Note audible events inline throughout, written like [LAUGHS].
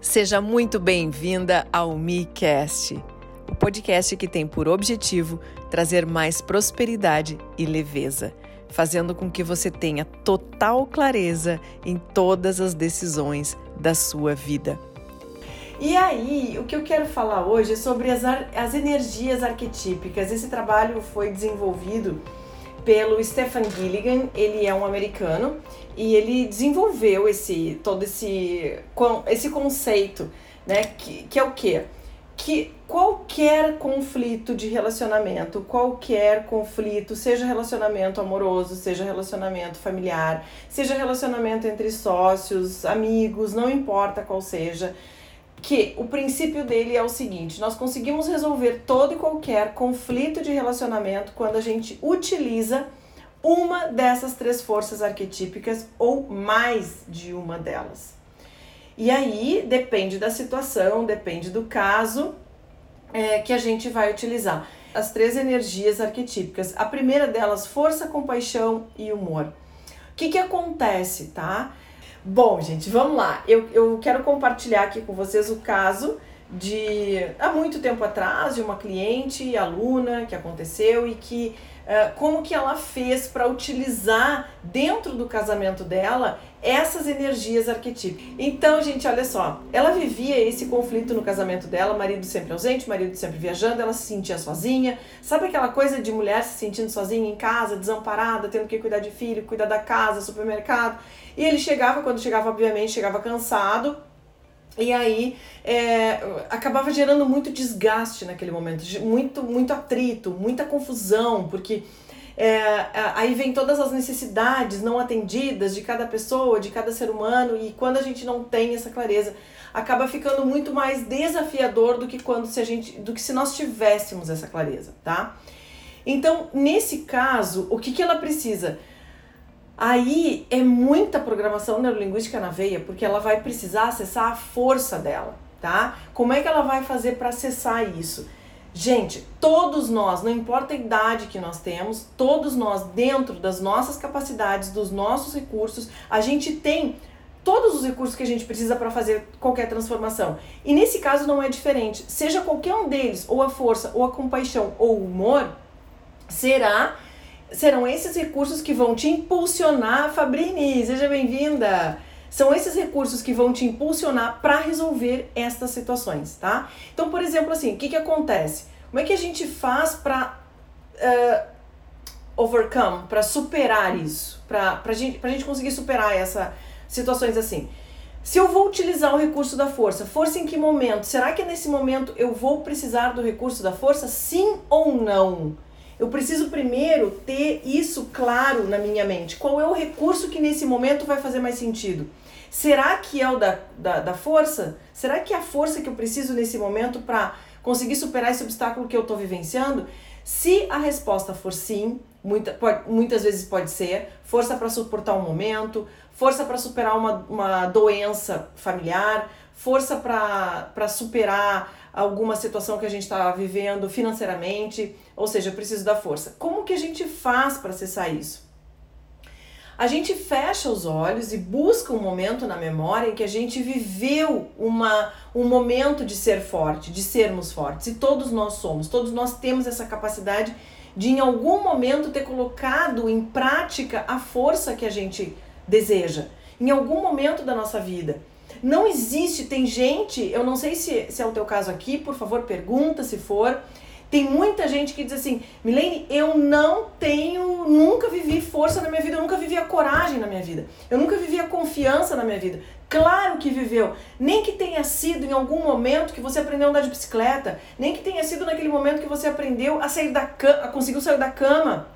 Seja muito bem-vinda ao MiCast, o podcast que tem por objetivo trazer mais prosperidade e leveza, fazendo com que você tenha total clareza em todas as decisões da sua vida. E aí, o que eu quero falar hoje é sobre as, as energias arquetípicas. Esse trabalho foi desenvolvido pelo Stefan Gilligan, ele é um americano e ele desenvolveu esse todo esse esse conceito, né, que, que é o quê? Que qualquer conflito de relacionamento, qualquer conflito, seja relacionamento amoroso, seja relacionamento familiar, seja relacionamento entre sócios, amigos, não importa qual seja, que o princípio dele é o seguinte: nós conseguimos resolver todo e qualquer conflito de relacionamento quando a gente utiliza uma dessas três forças arquetípicas ou mais de uma delas. E aí depende da situação, depende do caso é, que a gente vai utilizar. As três energias arquetípicas. A primeira delas, força, compaixão e humor. O que, que acontece, tá? Bom, gente, vamos lá. Eu, eu quero compartilhar aqui com vocês o caso de há muito tempo atrás de uma cliente, aluna, que aconteceu e que uh, como que ela fez para utilizar dentro do casamento dela essas energias arquetípicas. Então, gente, olha só, ela vivia esse conflito no casamento dela, marido sempre ausente, marido sempre viajando, ela se sentia sozinha. Sabe aquela coisa de mulher se sentindo sozinha em casa, desamparada, tendo que cuidar de filho, cuidar da casa, supermercado? E ele chegava, quando chegava, obviamente, chegava cansado, e aí é, acabava gerando muito desgaste naquele momento, muito, muito atrito, muita confusão, porque é, aí vem todas as necessidades não atendidas de cada pessoa, de cada ser humano, e quando a gente não tem essa clareza, acaba ficando muito mais desafiador do que quando se a gente, do que se nós tivéssemos essa clareza, tá? Então, nesse caso, o que, que ela precisa? Aí é muita programação neurolinguística na veia, porque ela vai precisar acessar a força dela, tá? Como é que ela vai fazer para acessar isso? Gente, todos nós, não importa a idade que nós temos, todos nós, dentro das nossas capacidades, dos nossos recursos, a gente tem todos os recursos que a gente precisa para fazer qualquer transformação. E nesse caso não é diferente. Seja qualquer um deles, ou a força, ou a compaixão, ou o humor, será serão esses recursos que vão te impulsionar, Fabrini, seja bem-vinda. São esses recursos que vão te impulsionar para resolver estas situações, tá? Então, por exemplo, assim, o que, que acontece? Como é que a gente faz para uh, eh, overcome, para superar isso, para a gente, gente conseguir superar essas situações assim? Se eu vou utilizar o recurso da força, força em que momento? Será que nesse momento eu vou precisar do recurso da força? Sim ou não? Eu preciso primeiro ter isso claro na minha mente. Qual é o recurso que nesse momento vai fazer mais sentido? Será que é o da, da, da força? Será que é a força que eu preciso nesse momento para conseguir superar esse obstáculo que eu estou vivenciando? Se a resposta for sim, muita, pode, muitas vezes pode ser, força para suportar um momento, força para superar uma, uma doença familiar, força para superar alguma situação que a gente está vivendo financeiramente, ou seja, preciso da força. Como que a gente faz para acessar isso? A gente fecha os olhos e busca um momento na memória em que a gente viveu uma, um momento de ser forte, de sermos fortes. E todos nós somos, todos nós temos essa capacidade de em algum momento ter colocado em prática a força que a gente deseja, em algum momento da nossa vida. Não existe, tem gente, eu não sei se, se é o teu caso aqui, por favor, pergunta se for. Tem muita gente que diz assim, Milene, eu não tenho, nunca vivi força na minha vida, eu nunca vivi a coragem na minha vida, eu nunca vivi a confiança na minha vida. Claro que viveu, nem que tenha sido em algum momento que você aprendeu a andar de bicicleta, nem que tenha sido naquele momento que você aprendeu a sair da cama, conseguiu sair da cama,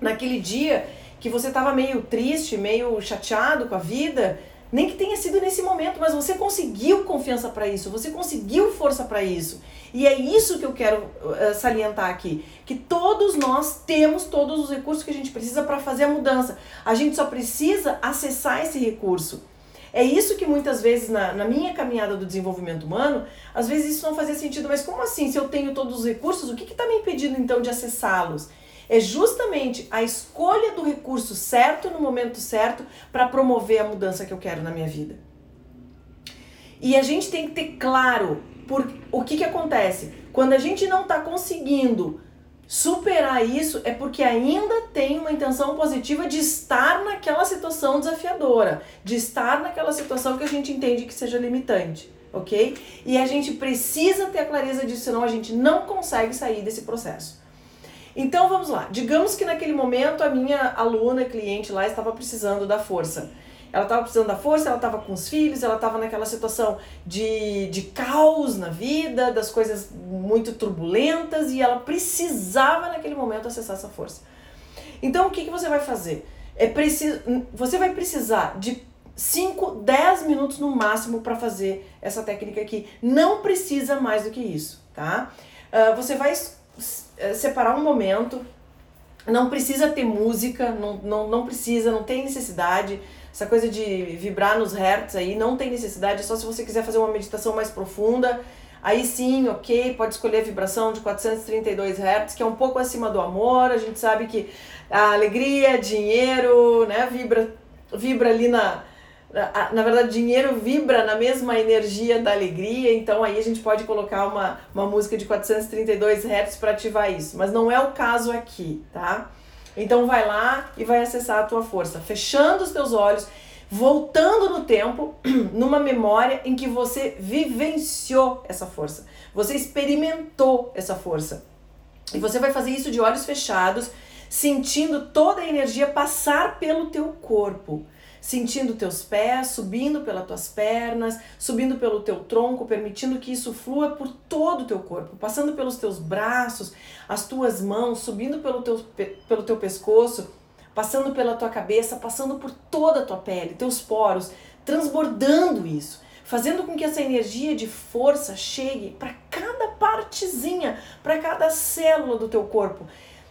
naquele dia que você estava meio triste, meio chateado com a vida, nem que tenha sido nesse momento, mas você conseguiu confiança para isso, você conseguiu força para isso. E é isso que eu quero uh, salientar aqui, que todos nós temos todos os recursos que a gente precisa para fazer a mudança. A gente só precisa acessar esse recurso. É isso que muitas vezes na, na minha caminhada do desenvolvimento humano, às vezes isso não fazia sentido, mas como assim? Se eu tenho todos os recursos, o que está me impedindo então de acessá-los? É justamente a escolha do recurso certo no momento certo para promover a mudança que eu quero na minha vida. E a gente tem que ter claro por o que, que acontece. Quando a gente não está conseguindo superar isso, é porque ainda tem uma intenção positiva de estar naquela situação desafiadora, de estar naquela situação que a gente entende que seja limitante, ok? E a gente precisa ter a clareza disso, senão a gente não consegue sair desse processo. Então vamos lá. Digamos que naquele momento a minha aluna, cliente lá, estava precisando da força. Ela estava precisando da força, ela estava com os filhos, ela estava naquela situação de, de caos na vida, das coisas muito turbulentas e ela precisava naquele momento acessar essa força. Então o que, que você vai fazer? É preciso, você vai precisar de 5, 10 minutos no máximo para fazer essa técnica aqui. Não precisa mais do que isso, tá? Uh, você vai separar um momento, não precisa ter música, não, não, não precisa, não tem necessidade. Essa coisa de vibrar nos hertz aí não tem necessidade, é só se você quiser fazer uma meditação mais profunda. Aí sim, ok, pode escolher a vibração de 432 Hz, que é um pouco acima do amor. A gente sabe que a alegria, dinheiro, né, vibra, vibra ali na. Na, verdade, dinheiro vibra na mesma energia da alegria, então aí a gente pode colocar uma, uma música de 432 Hz para ativar isso. Mas não é o caso aqui, tá? Então vai lá e vai acessar a tua força, fechando os teus olhos, voltando no tempo, [CLEARS THROAT] numa memória em que você vivenciou essa força. Você experimentou essa força. E você vai fazer isso de olhos fechados, sentindo toda a energia passar pelo teu corpo sentindo teus pés subindo pelas tuas pernas, subindo pelo teu tronco, permitindo que isso flua por todo o teu corpo, passando pelos teus braços, as tuas mãos, subindo pelo teu, pelo teu pescoço, passando pela tua cabeça, passando por toda a tua pele, teus poros, transbordando isso, fazendo com que essa energia de força chegue para cada partezinha, para cada célula do teu corpo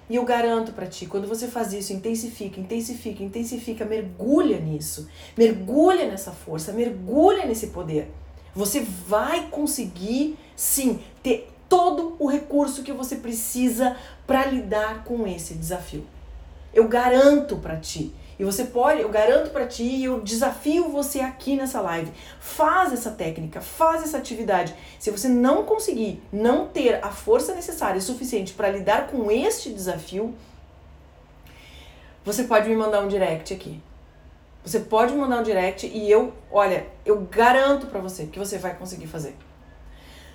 e eu garanto para ti, quando você faz isso, intensifica, intensifica, intensifica, mergulha nisso, mergulha nessa força, mergulha nesse poder. Você vai conseguir, sim, ter todo o recurso que você precisa para lidar com esse desafio. Eu garanto para ti. E você pode, eu garanto para ti, e eu desafio você aqui nessa live. Faz essa técnica, faz essa atividade. Se você não conseguir, não ter a força necessária e suficiente para lidar com este desafio, você pode me mandar um direct aqui. Você pode me mandar um direct e eu, olha, eu garanto para você que você vai conseguir fazer.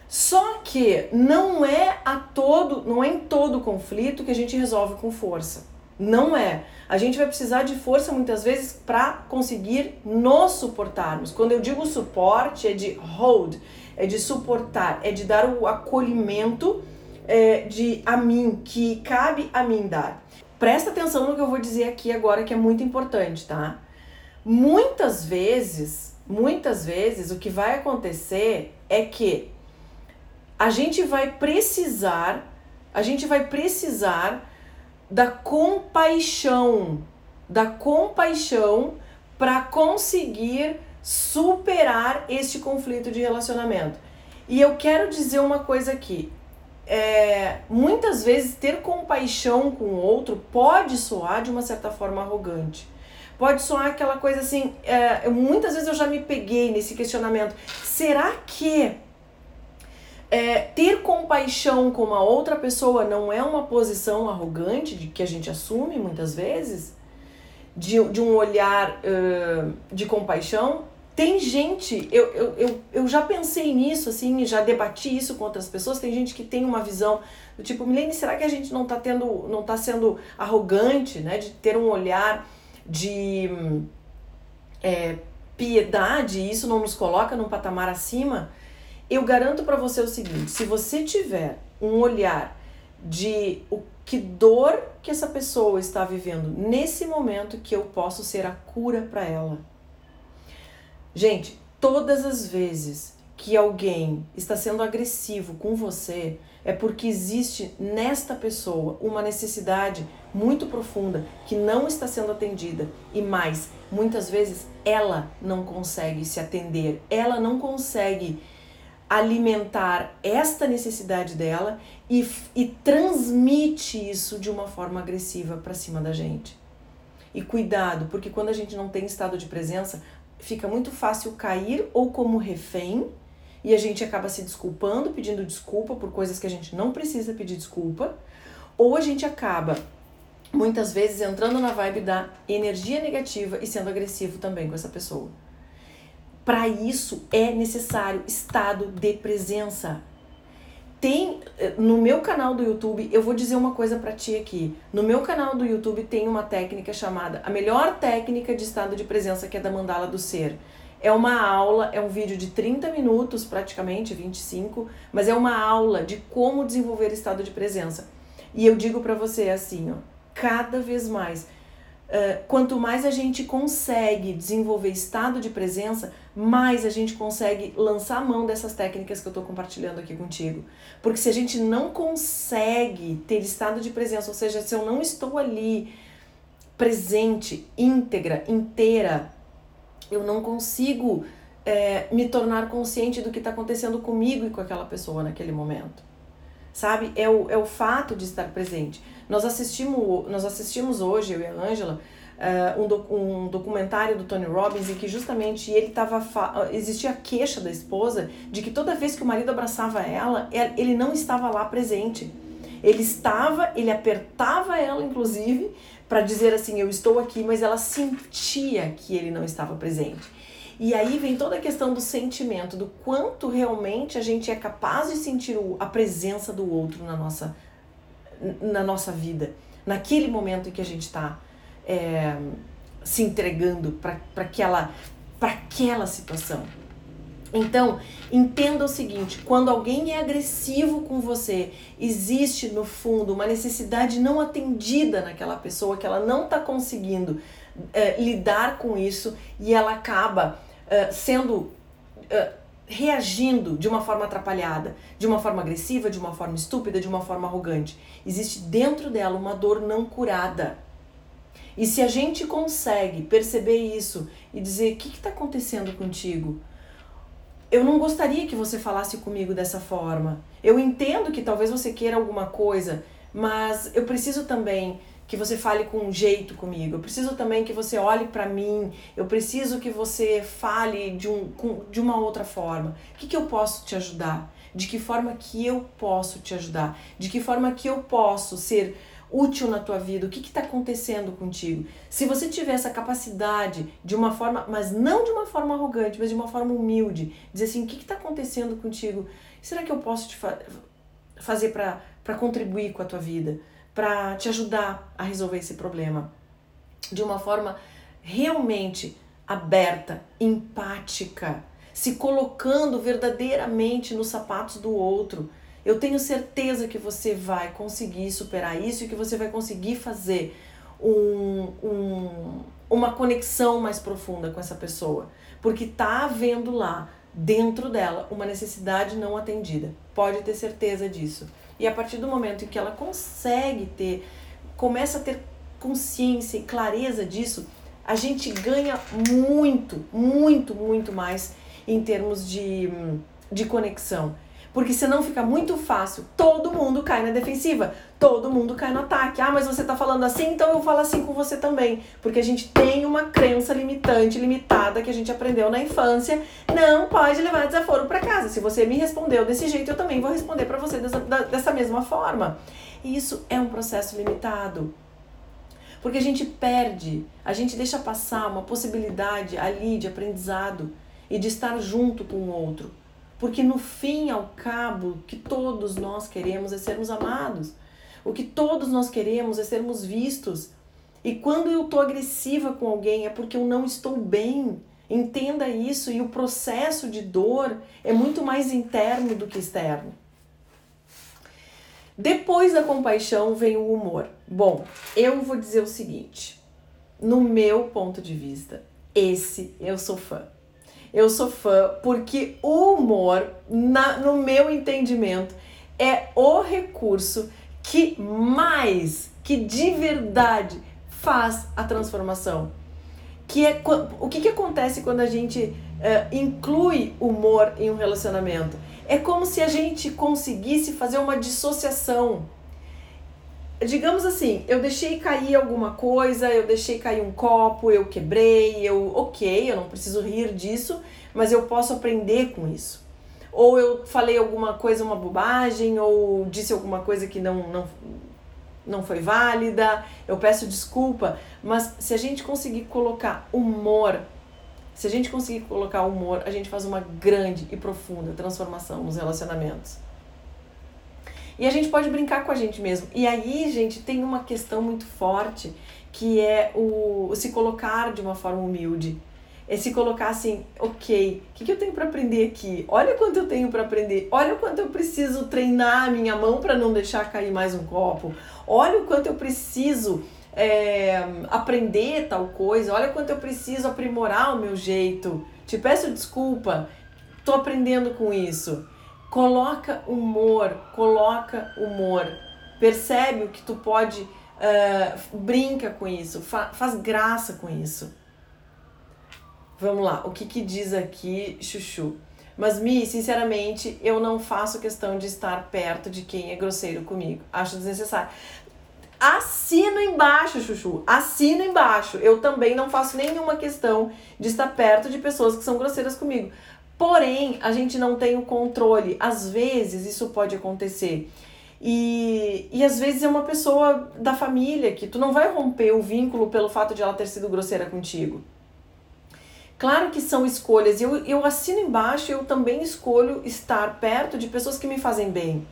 Só que não é a todo, não é em todo conflito que a gente resolve com força. Não é. A gente vai precisar de força muitas vezes para conseguir nos suportarmos. Quando eu digo suporte, é de hold, é de suportar, é de dar o acolhimento é, de a mim, que cabe a mim dar. Presta atenção no que eu vou dizer aqui agora, que é muito importante, tá? Muitas vezes, muitas vezes, o que vai acontecer é que a gente vai precisar, a gente vai precisar da compaixão, da compaixão para conseguir superar este conflito de relacionamento. E eu quero dizer uma coisa aqui. É, muitas vezes ter compaixão com o outro pode soar de uma certa forma arrogante. Pode soar aquela coisa assim. É, muitas vezes eu já me peguei nesse questionamento. Será que é, ter compaixão com uma outra pessoa não é uma posição arrogante de que a gente assume muitas vezes? De, de um olhar uh, de compaixão? Tem gente, eu, eu, eu, eu já pensei nisso, assim, já debati isso com outras pessoas. Tem gente que tem uma visão do tipo, Milene, será que a gente não tá tendo, não tá sendo arrogante, né? De ter um olhar de é, piedade, e isso não nos coloca num patamar acima? Eu garanto para você o seguinte: se você tiver um olhar de o que dor que essa pessoa está vivendo nesse momento que eu posso ser a cura para ela. Gente, todas as vezes que alguém está sendo agressivo com você, é porque existe nesta pessoa uma necessidade muito profunda que não está sendo atendida e mais, muitas vezes ela não consegue se atender, ela não consegue alimentar esta necessidade dela e, e transmite isso de uma forma agressiva para cima da gente. E cuidado, porque quando a gente não tem estado de presença, fica muito fácil cair ou como refém e a gente acaba se desculpando, pedindo desculpa por coisas que a gente não precisa pedir desculpa, ou a gente acaba muitas vezes entrando na vibe da energia negativa e sendo agressivo também com essa pessoa. Para isso é necessário estado de presença. Tem eh, no meu canal do YouTube, eu vou dizer uma coisa para ti aqui. No meu canal do YouTube tem uma técnica chamada a melhor técnica de estado de presença, que é da mandala do ser. É uma aula, é um vídeo de 30 minutos, praticamente 25, mas é uma aula de como desenvolver estado de presença. E eu digo para você assim, ó, cada vez mais Uh, quanto mais a gente consegue desenvolver estado de presença, mais a gente consegue lançar a mão dessas técnicas que eu estou compartilhando aqui contigo. Porque se a gente não consegue ter estado de presença, ou seja, se eu não estou ali presente, íntegra, inteira, eu não consigo é, me tornar consciente do que está acontecendo comigo e com aquela pessoa naquele momento. Sabe? É o, é o fato de estar presente. Nós assistimos, nós assistimos hoje, eu e a Ângela, uh, um, do, um documentário do Tony Robbins em que justamente ele estava existia a queixa da esposa de que toda vez que o marido abraçava ela, ele não estava lá presente. Ele estava, ele apertava ela, inclusive, para dizer assim: Eu estou aqui, mas ela sentia que ele não estava presente. E aí vem toda a questão do sentimento, do quanto realmente a gente é capaz de sentir a presença do outro na nossa na nossa vida, naquele momento em que a gente está é, se entregando para aquela, aquela situação. Então, entenda o seguinte: quando alguém é agressivo com você, existe no fundo uma necessidade não atendida naquela pessoa, que ela não está conseguindo é, lidar com isso e ela acaba é, sendo é, reagindo de uma forma atrapalhada, de uma forma agressiva, de uma forma estúpida, de uma forma arrogante. Existe dentro dela uma dor não curada. E se a gente consegue perceber isso e dizer: o que está acontecendo contigo? Eu não gostaria que você falasse comigo dessa forma. Eu entendo que talvez você queira alguma coisa, mas eu preciso também que você fale com um jeito comigo. Eu preciso também que você olhe para mim. Eu preciso que você fale de, um, de uma outra forma. O que, que eu posso te ajudar? De que forma que eu posso te ajudar? De que forma que eu posso ser útil na tua vida? O que está acontecendo contigo? Se você tiver essa capacidade de uma forma, mas não de uma forma arrogante, mas de uma forma humilde, dizer assim: o que está acontecendo contigo? Será que eu posso te fa fazer para contribuir com a tua vida? para te ajudar a resolver esse problema de uma forma realmente aberta, empática, se colocando verdadeiramente nos sapatos do outro. Eu tenho certeza que você vai conseguir superar isso e que você vai conseguir fazer um, um, uma conexão mais profunda com essa pessoa, porque tá havendo lá dentro dela uma necessidade não atendida. Pode ter certeza disso. E a partir do momento em que ela consegue ter, começa a ter consciência e clareza disso, a gente ganha muito, muito, muito mais em termos de, de conexão. Porque senão fica muito fácil. Todo mundo cai na defensiva, todo mundo cai no ataque. Ah, mas você tá falando assim, então eu falo assim com você também. Porque a gente tem uma crença limitante, limitada, que a gente aprendeu na infância. Não pode levar desaforo para casa. Se você me respondeu desse jeito, eu também vou responder para você dessa, dessa mesma forma. E isso é um processo limitado. Porque a gente perde, a gente deixa passar uma possibilidade ali de aprendizado e de estar junto com o outro. Porque no fim ao cabo, o que todos nós queremos é sermos amados. O que todos nós queremos é sermos vistos. E quando eu estou agressiva com alguém é porque eu não estou bem. Entenda isso e o processo de dor é muito mais interno do que externo. Depois da compaixão vem o humor. Bom, eu vou dizer o seguinte: no meu ponto de vista, esse eu sou fã. Eu sou fã porque o humor, na, no meu entendimento, é o recurso que mais, que de verdade faz a transformação. Que é o que, que acontece quando a gente uh, inclui humor em um relacionamento? É como se a gente conseguisse fazer uma dissociação digamos assim, eu deixei cair alguma coisa, eu deixei cair um copo, eu quebrei, eu, ok, eu não preciso rir disso, mas eu posso aprender com isso. Ou eu falei alguma coisa, uma bobagem, ou disse alguma coisa que não, não, não foi válida, eu peço desculpa, mas se a gente conseguir colocar humor, se a gente conseguir colocar humor, a gente faz uma grande e profunda transformação nos relacionamentos. E a gente pode brincar com a gente mesmo. E aí, gente, tem uma questão muito forte que é o, o se colocar de uma forma humilde. É se colocar assim, ok, o que, que eu tenho para aprender aqui? Olha quanto eu tenho para aprender. Olha o quanto eu preciso treinar a minha mão para não deixar cair mais um copo. Olha o quanto eu preciso é, aprender tal coisa. Olha quanto eu preciso aprimorar o meu jeito. Te peço desculpa, tô aprendendo com isso. Coloca humor, coloca humor. Percebe o que tu pode, uh, brinca com isso, fa faz graça com isso. Vamos lá, o que, que diz aqui, Chuchu? Mas, Mi, sinceramente, eu não faço questão de estar perto de quem é grosseiro comigo. Acho desnecessário. Assino embaixo, Chuchu. Assino embaixo. Eu também não faço nenhuma questão de estar perto de pessoas que são grosseiras comigo. Porém, a gente não tem o controle. Às vezes isso pode acontecer. E, e às vezes é uma pessoa da família que tu não vai romper o vínculo pelo fato de ela ter sido grosseira contigo. Claro que são escolhas. Eu, eu assino embaixo, eu também escolho estar perto de pessoas que me fazem bem.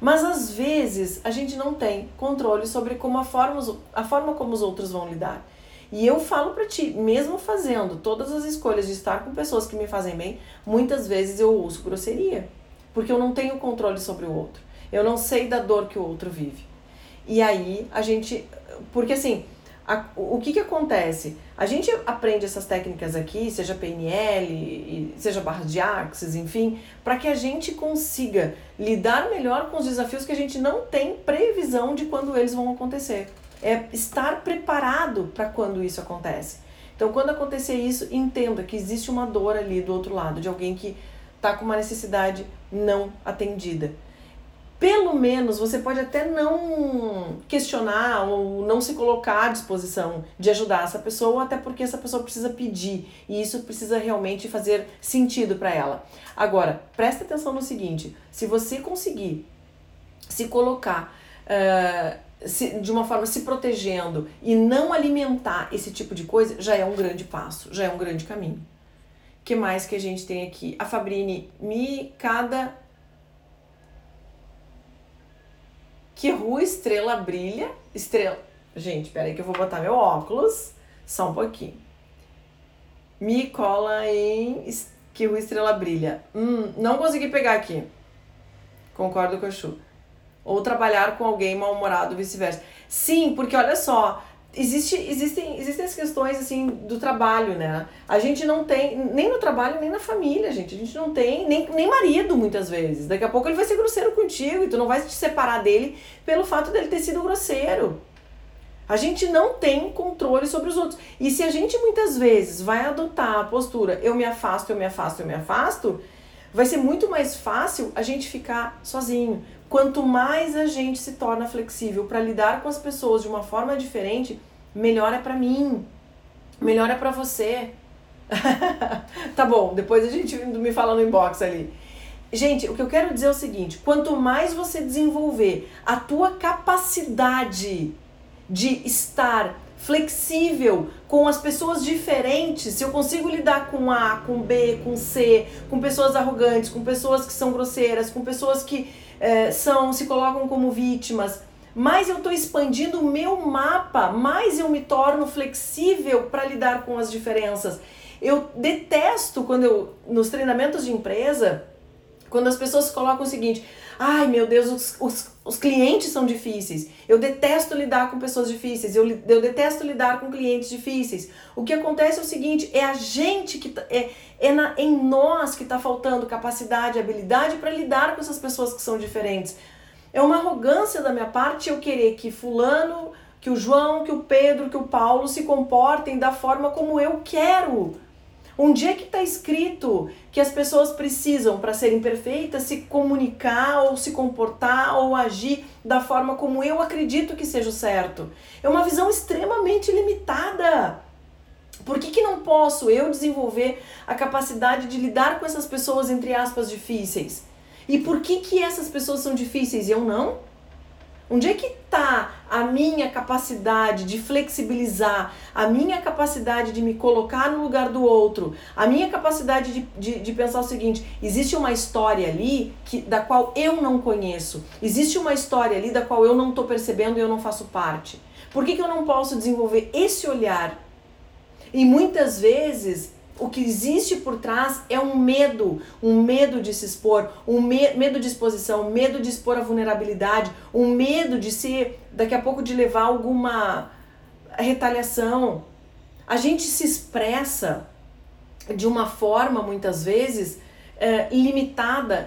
Mas às vezes a gente não tem controle sobre como a forma, a forma como os outros vão lidar. E eu falo para ti, mesmo fazendo todas as escolhas de estar com pessoas que me fazem bem, muitas vezes eu uso grosseria, porque eu não tenho controle sobre o outro. Eu não sei da dor que o outro vive. E aí a gente, porque assim, a, o que que acontece? A gente aprende essas técnicas aqui, seja PNL, seja barras de axis, enfim, para que a gente consiga lidar melhor com os desafios que a gente não tem previsão de quando eles vão acontecer é estar preparado para quando isso acontece. Então, quando acontecer isso, entenda que existe uma dor ali do outro lado, de alguém que está com uma necessidade não atendida. Pelo menos você pode até não questionar ou não se colocar à disposição de ajudar essa pessoa, até porque essa pessoa precisa pedir e isso precisa realmente fazer sentido para ela. Agora, presta atenção no seguinte: se você conseguir se colocar uh, se, de uma forma se protegendo e não alimentar esse tipo de coisa, já é um grande passo, já é um grande caminho. que mais que a gente tem aqui? A Fabrine, me cada que rua estrela brilha, estrela. Gente, peraí que eu vou botar meu óculos, só um pouquinho. Me cola em que rua estrela brilha. Hum, não consegui pegar aqui. Concordo com a Chu ou trabalhar com alguém mal-humorado, vice-versa. Sim, porque olha só, existe, existem, existem as questões assim do trabalho, né? A gente não tem, nem no trabalho, nem na família, gente. A gente não tem, nem, nem marido muitas vezes. Daqui a pouco ele vai ser grosseiro contigo e tu não vai te separar dele pelo fato dele ter sido grosseiro. A gente não tem controle sobre os outros. E se a gente muitas vezes vai adotar a postura eu me afasto, eu me afasto, eu me afasto, vai ser muito mais fácil a gente ficar sozinho. Quanto mais a gente se torna flexível para lidar com as pessoas de uma forma diferente, melhor é para mim, melhor é para você. [LAUGHS] tá bom, depois a gente me fala no inbox ali. Gente, o que eu quero dizer é o seguinte: quanto mais você desenvolver a tua capacidade de estar flexível com as pessoas diferentes, se eu consigo lidar com A, com B, com C, com pessoas arrogantes, com pessoas que são grosseiras, com pessoas que é, são se colocam como vítimas, mais eu estou expandindo o meu mapa, mais eu me torno flexível para lidar com as diferenças. Eu detesto quando eu, nos treinamentos de empresa, quando as pessoas colocam o seguinte: ai meu Deus, os, os, os clientes são difíceis. Eu detesto lidar com pessoas difíceis. Eu, eu detesto lidar com clientes difíceis. O que acontece é o seguinte: é a gente que. Tá, é, é na, em nós que está faltando capacidade, habilidade para lidar com essas pessoas que são diferentes. É uma arrogância da minha parte eu querer que Fulano, que o João, que o Pedro, que o Paulo se comportem da forma como eu quero. Onde é que está escrito que as pessoas precisam, para serem perfeitas, se comunicar ou se comportar ou agir da forma como eu acredito que seja o certo? É uma visão extremamente limitada. Por que, que não posso eu desenvolver a capacidade de lidar com essas pessoas, entre aspas, difíceis? E por que, que essas pessoas são difíceis e eu não? Onde é que está a minha capacidade de flexibilizar, a minha capacidade de me colocar no lugar do outro, a minha capacidade de, de, de, pensar o seguinte: existe uma história ali que, da qual eu não conheço, existe uma história ali da qual eu não estou percebendo e eu não faço parte. Por que, que eu não posso desenvolver esse olhar? E muitas vezes o que existe por trás é um medo, um medo de se expor, um me medo de exposição, um medo de expor a vulnerabilidade, um medo de ser, daqui a pouco, de levar alguma retaliação. A gente se expressa de uma forma, muitas vezes, é, limitada